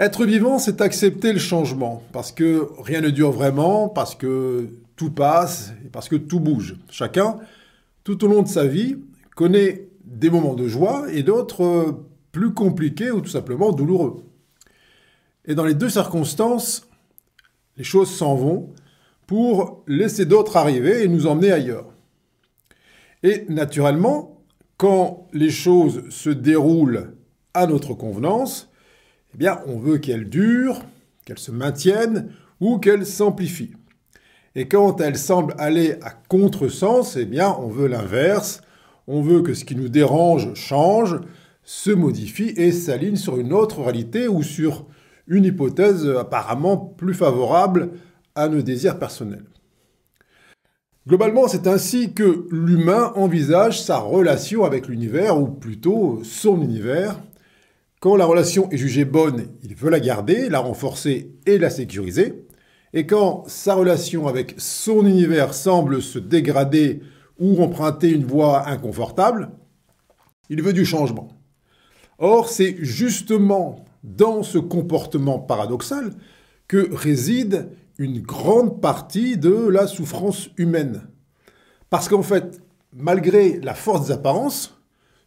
Être vivant, c'est accepter le changement, parce que rien ne dure vraiment, parce que tout passe, parce que tout bouge. Chacun, tout au long de sa vie, connaît des moments de joie et d'autres plus compliqués ou tout simplement douloureux. Et dans les deux circonstances, les choses s'en vont pour laisser d'autres arriver et nous emmener ailleurs. Et naturellement, quand les choses se déroulent à notre convenance, eh bien, on veut qu'elle dure, qu'elle se maintienne ou qu'elle s'amplifie. Et quand elle semble aller à contresens, eh bien, on veut l'inverse. On veut que ce qui nous dérange change, se modifie et s'aligne sur une autre réalité ou sur une hypothèse apparemment plus favorable à nos désirs personnels. Globalement, c'est ainsi que l'humain envisage sa relation avec l'univers, ou plutôt son univers, quand la relation est jugée bonne, il veut la garder, la renforcer et la sécuriser. Et quand sa relation avec son univers semble se dégrader ou emprunter une voie inconfortable, il veut du changement. Or, c'est justement dans ce comportement paradoxal que réside une grande partie de la souffrance humaine. Parce qu'en fait, malgré la force des apparences,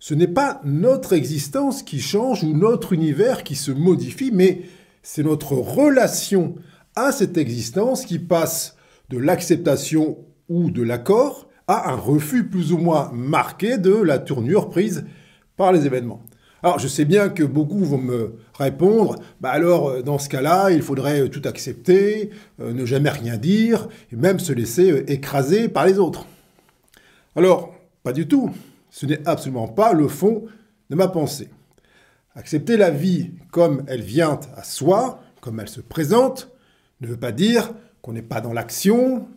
ce n'est pas notre existence qui change ou notre univers qui se modifie, mais c'est notre relation à cette existence qui passe de l'acceptation ou de l'accord à un refus plus ou moins marqué de la tournure prise par les événements. Alors je sais bien que beaucoup vont me répondre, bah alors euh, dans ce cas-là, il faudrait tout accepter, euh, ne jamais rien dire, et même se laisser euh, écraser par les autres. Alors, pas du tout. Ce n'est absolument pas le fond de ma pensée. Accepter la vie comme elle vient à soi, comme elle se présente, ne veut pas dire qu'on n'est pas dans l'action,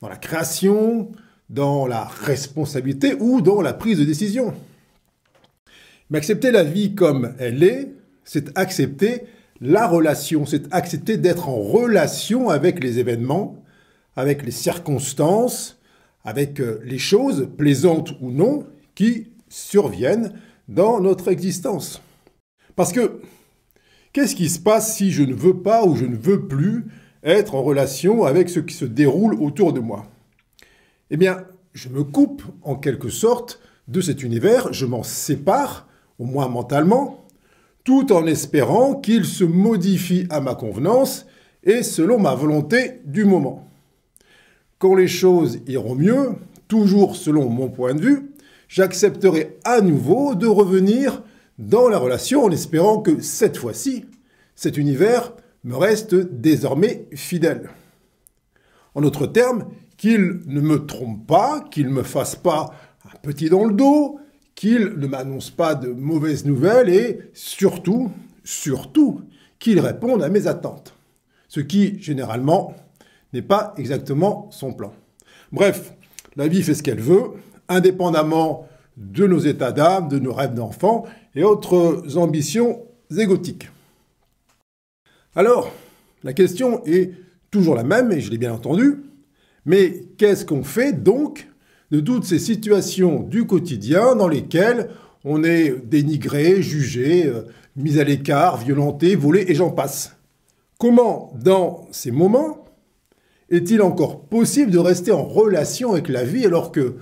dans la création, dans la responsabilité ou dans la prise de décision. Mais accepter la vie comme elle est, c'est accepter la relation, c'est accepter d'être en relation avec les événements, avec les circonstances, avec euh, les choses, plaisantes ou non, qui surviennent dans notre existence. Parce que qu'est-ce qui se passe si je ne veux pas ou je ne veux plus être en relation avec ce qui se déroule autour de moi? Eh bien, je me coupe en quelque sorte de cet univers, je m'en sépare, au moins mentalement, tout en espérant qu'il se modifie à ma convenance et selon ma volonté du moment. Quand les choses iront mieux, toujours selon mon point de vue, j'accepterai à nouveau de revenir dans la relation en espérant que cette fois-ci, cet univers me reste désormais fidèle. En d'autres termes, qu'il ne me trompe pas, qu'il ne me fasse pas un petit dans le dos, qu'il ne m'annonce pas de mauvaises nouvelles et surtout, surtout, qu'il réponde à mes attentes. Ce qui, généralement, n'est pas exactement son plan. Bref, la vie fait ce qu'elle veut, indépendamment de nos états d'âme, de nos rêves d'enfants et autres ambitions égotiques. Alors, la question est toujours la même, et je l'ai bien entendu, mais qu'est-ce qu'on fait donc de toutes ces situations du quotidien dans lesquelles on est dénigré, jugé, euh, mis à l'écart, violenté, volé, et j'en passe? Comment, dans ces moments, est-il encore possible de rester en relation avec la vie alors que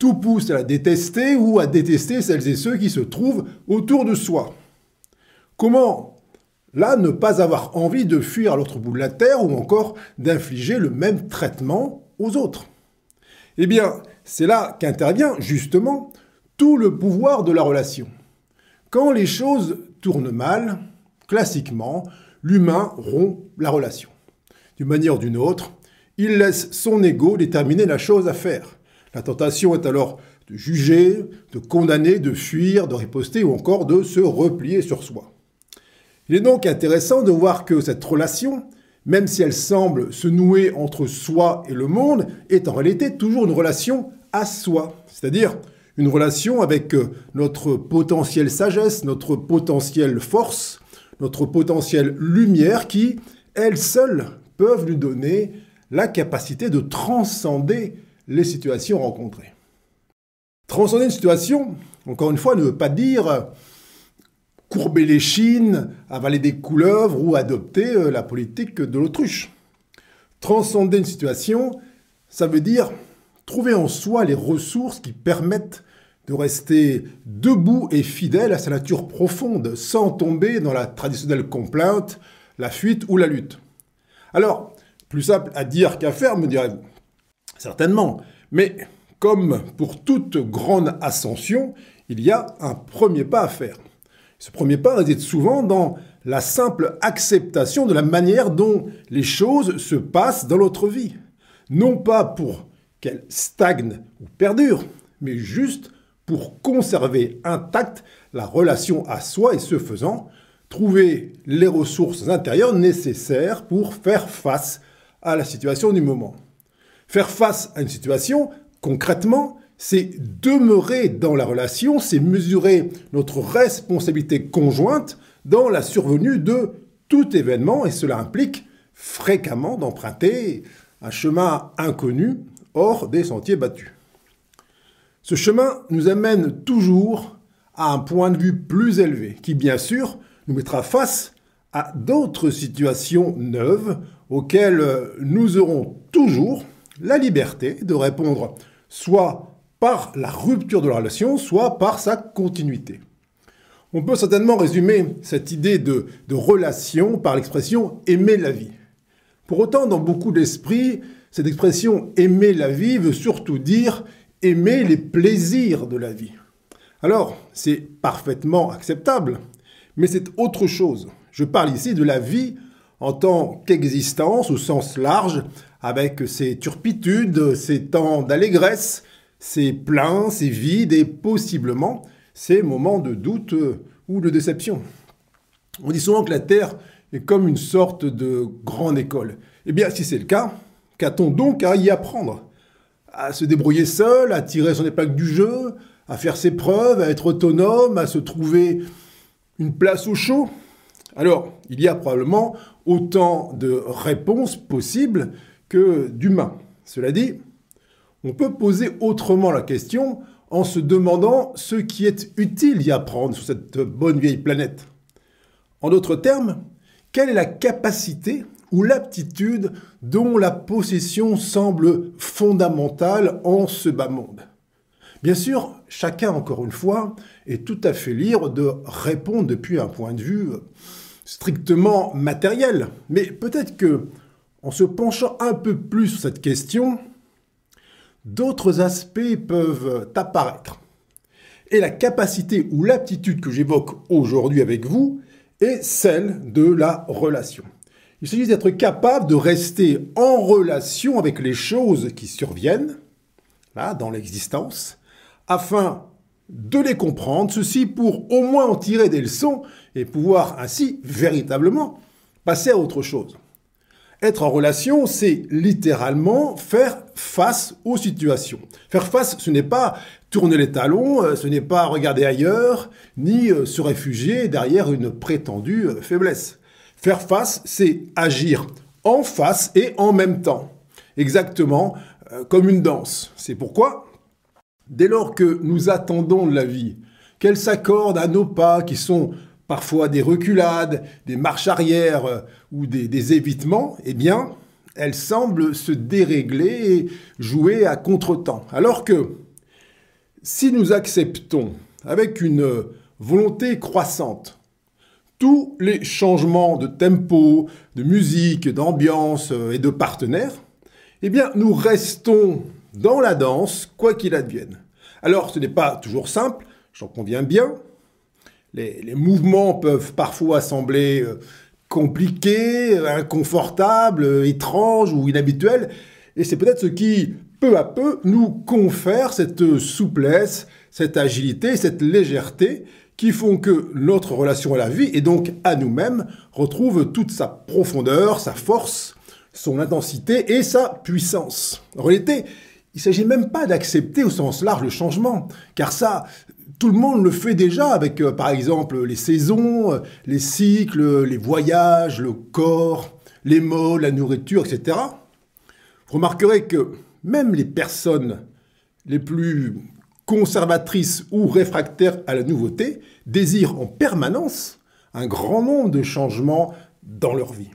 tout pousse à la détester ou à détester celles et ceux qui se trouvent autour de soi. Comment là ne pas avoir envie de fuir à l'autre bout de la terre ou encore d'infliger le même traitement aux autres? Eh bien, c'est là qu'intervient justement tout le pouvoir de la relation. Quand les choses tournent mal, classiquement, l'humain rompt la relation. D'une manière ou d'une autre, il laisse son ego déterminer la chose à faire. La tentation est alors de juger, de condamner, de fuir, de riposter ou encore de se replier sur soi. Il est donc intéressant de voir que cette relation, même si elle semble se nouer entre soi et le monde, est en réalité toujours une relation à soi, c'est-à-dire une relation avec euh, notre potentielle sagesse, notre potentielle force, notre potentielle lumière qui, elles seules, peuvent nous donner la capacité de transcender les situations rencontrées. Transcender une situation, encore une fois, ne veut pas dire courber les chines, avaler des couleuvres ou adopter euh, la politique de l'autruche. Transcender une situation, ça veut dire trouver en soi les ressources qui permettent de rester debout et fidèle à sa nature profonde, sans tomber dans la traditionnelle complainte, la fuite ou la lutte. Alors, plus simple à dire qu'à faire, me direz-vous. Certainement, mais comme pour toute grande ascension, il y a un premier pas à faire. Ce premier pas réside souvent dans la simple acceptation de la manière dont les choses se passent dans notre vie. Non pas pour qu'elles stagnent ou perdurent, mais juste pour conserver intacte la relation à soi et ce faisant, trouver les ressources intérieures nécessaires pour faire face à la situation du moment. Faire face à une situation, concrètement, c'est demeurer dans la relation, c'est mesurer notre responsabilité conjointe dans la survenue de tout événement et cela implique fréquemment d'emprunter un chemin inconnu hors des sentiers battus. Ce chemin nous amène toujours à un point de vue plus élevé qui bien sûr nous mettra face à d'autres situations neuves auxquelles nous aurons toujours la liberté de répondre soit par la rupture de la relation, soit par sa continuité. On peut certainement résumer cette idée de, relation par l'expression aimer la vie. Pour autant, dans beaucoup d'esprits, cette expression aimer la vie veut surtout dire aimer les plaisirs de la vie. Alors, c'est parfaitement acceptable, mais c'est autre chose. Je parle ici de la vie en tant qu'existence au sens large, avec ses turpitudes, ses temps d'allégresse, ses pleins, ses vides et possiblement ses moments de doute ou de déception. On dit souvent que la Terre est comme une sorte de grande école. Eh bien, si c'est le cas, qu'a-t-on donc à y apprendre? À se débrouiller seul, à tirer son épingle du jeu, à faire ses preuves, à être autonome, à se trouver une place au chaud? Alors, il y a probablement autant de réponses possibles que d'humains. Cela dit, on peut poser autrement la question en se demandant ce qui est utile d'y apprendre sur cette bonne vieille planète. En d'autres termes, quelle est la capacité ou l'aptitude dont la possession semble fondamentale en ce bas monde? Bien sûr, chacun, encore une fois, est tout à fait libre de répondre depuis un point de vue strictement matériel. Mais peut-être que, en se penchant un peu plus sur cette question, d'autres aspects peuvent apparaître. Et la capacité ou l'aptitude que j'évoque aujourd'hui avec vous est celle de la relation. Il s'agit d'être capable de rester en relation avec les choses qui surviennent, là, dans l'existence, afin de les comprendre, ceci pour au moins en tirer des leçons et pouvoir ainsi véritablement passer à autre chose. Être en relation, c'est littéralement faire face aux situations. Faire face, ce n'est pas tourner les talons, euh, ce n'est pas regarder ailleurs, ni euh, se réfugier derrière une prétendue euh, faiblesse. Faire face, c'est agir en face et en même temps. Exactement comme une danse. C'est pourquoi Dès lors que nous attendons la vie, qu'elle s'accorde à nos pas qui sont parfois des reculades, des marches arrière euh, ou des, évitements, eh bien, elle semble se dérégler et jouer à contretemps. Alors que si nous acceptons avec une volonté croissante tous les changements de tempo, de musique, d'ambiance euh, et de partenaires, eh bien, nous restons dans la danse, quoi qu'il advienne. Alors, ce n'est pas toujours simple, j'en conviens bien. Les, mouvements peuvent parfois sembler euh, compliqués, inconfortables, étranges ou inhabituels, et c'est peut-être ce qui, peu à peu, nous confère cette souplesse, cette agilité, cette légèreté qui font que notre relation à la vie et donc à nous-mêmes retrouve toute sa profondeur, sa force, son intensité et sa puissance. En réalité, il ne s'agit même pas d'accepter au sens large le changement, car ça, tout le monde le fait déjà avec, euh, par exemple, les saisons, euh, les cycles, les voyages, le corps, les mots, la nourriture, etc. Vous remarquerez que même les personnes les plus conservatrices ou réfractaires à la nouveauté, désirent en permanence un grand nombre de changements dans leur vie.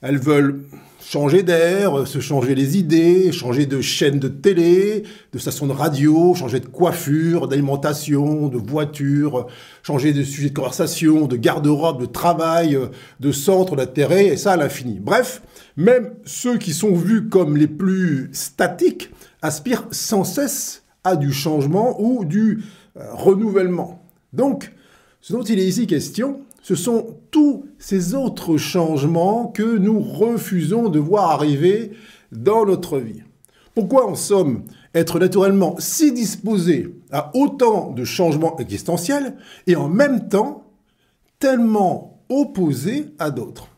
Elles veulent changer d'air, se changer les idées, changer de chaîne de télé, de station de radio, changer de coiffure, d'alimentation, de voiture, changer de sujet de conversation, de garde-robe, de travail, de centre d'intérêt, et ça à l'infini. Bref, même ceux qui sont vus comme les plus statiques aspirent sans cesse à du changement ou du euh, renouvellement. Donc, ce dont il est ici question, ce sont tous ces autres changements que nous refusons de voir arriver dans notre vie. Pourquoi en somme être naturellement si disposés à autant de changements existentiels et en même temps tellement opposés à d'autres?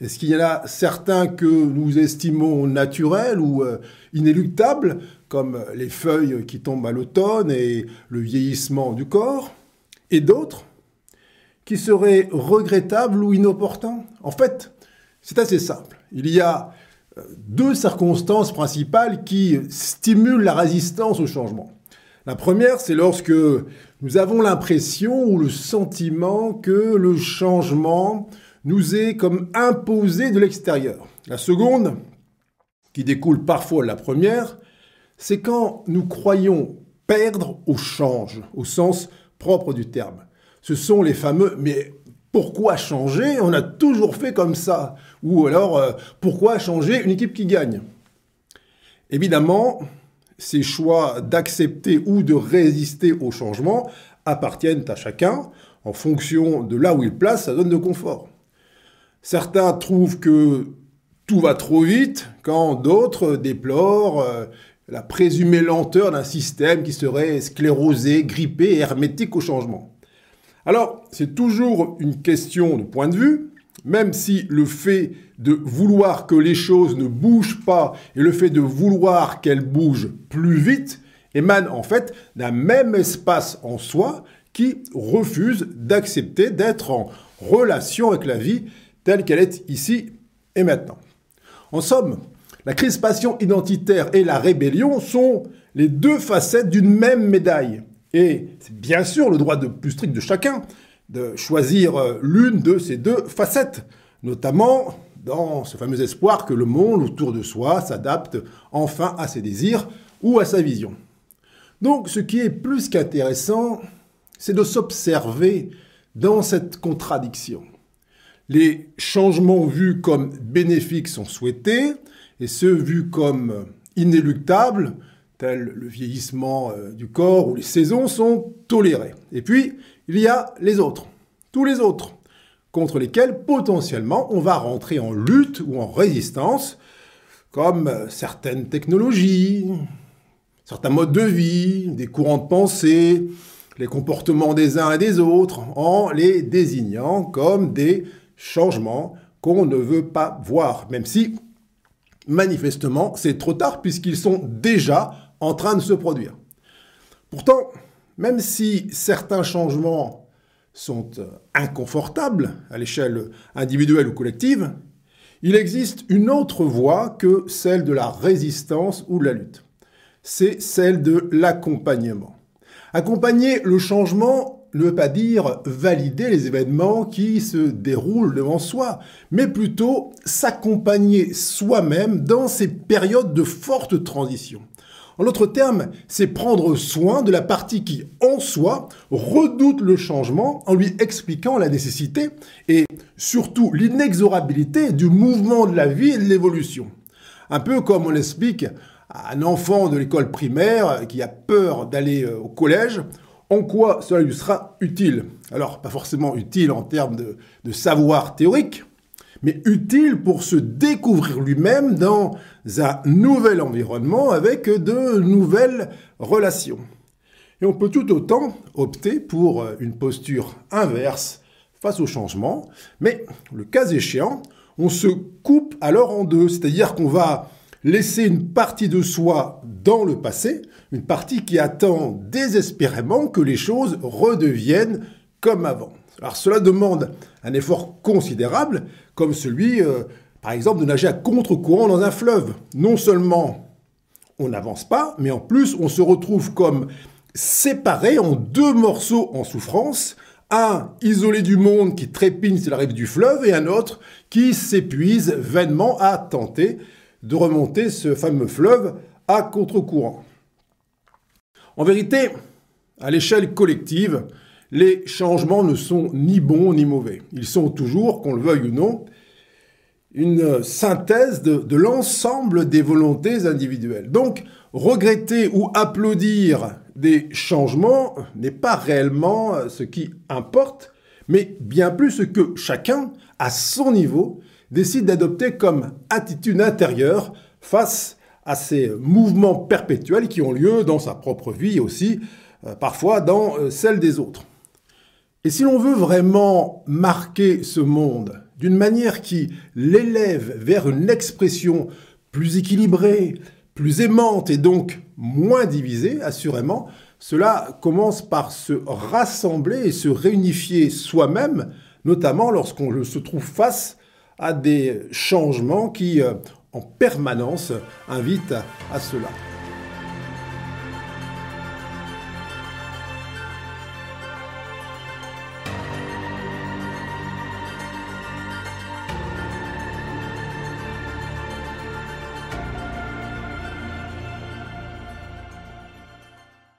Est-ce qu'il y en a certains que nous estimons naturels ou euh, inéluctables, comme les feuilles qui tombent à l'automne et le vieillissement du corps, et d'autres qui serait regrettable ou inopportun En fait, c'est assez simple. Il y a euh, deux circonstances principales qui stimulent la résistance au changement. La première, c'est lorsque nous avons l'impression ou le sentiment que le changement nous est comme imposé de l'extérieur. La seconde, qui découle parfois de la première, c'est quand nous croyons perdre au change, au sens propre du terme ce sont les fameux mais pourquoi changer? On a toujours fait comme ça. Ou alors euh, pourquoi changer une équipe qui gagne? Évidemment, ces choix d'accepter ou de résister au changement appartiennent à chacun en fonction de là où il place sa zone de confort. Certains trouvent que tout va trop vite, quand d'autres déplorent euh, la présumée lenteur d'un système qui serait sclérosé, grippé et hermétique au changement. Alors, c'est toujours une question de point de vue, même si le fait de vouloir que les choses ne bougent pas et le fait de vouloir qu'elles bougent plus vite émane en fait d'un même espace en soi qui refuse d'accepter d'être en relation avec la vie telle qu'elle est ici et maintenant. En somme, la crispation identitaire et la rébellion sont les deux facettes d'une même médaille. Et c'est bien sûr le droit de plus strict de chacun de choisir euh, l'une de ces deux facettes, notamment dans ce fameux espoir que le monde autour de soi s'adapte enfin à ses désirs ou à sa vision. Donc ce qui est plus qu'intéressant, c'est de s'observer dans cette contradiction. Les changements vus comme bénéfiques sont souhaités, et ceux vus comme inéluctables tels le vieillissement euh, du corps ou les saisons, sont tolérés. Et puis, il y a les autres, tous les autres, contre lesquels potentiellement on va rentrer en lutte ou en résistance, comme euh, certaines technologies, certains modes de vie, des courants de pensée, les comportements des uns et des autres, en les désignant comme des changements qu'on ne veut pas voir, même si manifestement c'est trop tard puisqu'ils sont déjà en train de se produire. Pourtant, même si certains changements sont euh, inconfortables à l'échelle individuelle ou collective, il existe une autre voie que celle de la résistance ou de la lutte. C'est celle de l'accompagnement. Accompagner le changement ne veut pas dire valider les événements qui se déroulent devant soi, mais plutôt s'accompagner soi-même dans ces périodes de forte transition. En d'autres termes, c'est prendre soin de la partie qui, en soi, redoute le changement en lui expliquant la nécessité et surtout l'inexorabilité du mouvement de la vie et de l'évolution. Un peu comme on explique à un enfant de l'école primaire qui a peur d'aller euh, au collège, en quoi cela lui sera utile? Alors, pas forcément utile en termes de, de savoir théorique, mais utile pour se découvrir lui-même dans un nouvel environnement avec de nouvelles relations. Et on peut tout autant opter pour une posture inverse face au changement, mais le cas échéant, on se coupe alors en deux, c'est-à-dire qu'on va laisser une partie de soi dans le passé, une partie qui attend désespérément que les choses redeviennent comme avant. Alors cela demande un effort considérable, comme celui, euh, par exemple, de nager à contre-courant dans un fleuve. Non seulement on n'avance pas, mais en plus on se retrouve comme séparés en deux morceaux en souffrance, un isolé du monde qui trépigne sur la rive du fleuve et un autre qui s'épuise vainement à tenter de remonter ce fameux fleuve à contre-courant. En vérité, à l'échelle collective, les changements ne sont ni bons ni mauvais. Ils sont toujours, qu'on le veuille ou non, une synthèse de, l'ensemble des volontés individuelles. Donc, regretter ou applaudir des changements n'est pas réellement ce qui importe, mais bien plus ce que chacun, à son niveau, décide d'adopter comme attitude intérieure face à ces mouvements perpétuels qui ont lieu dans sa propre vie et aussi euh, parfois dans euh, celle des autres. Et si l'on veut vraiment marquer ce monde d'une manière qui l'élève vers une expression plus équilibrée, plus aimante et donc moins divisée, assurément, cela commence par se rassembler et se réunifier soi-même, notamment lorsqu'on se trouve face à des changements qui, euh, en permanence, invitent à cela.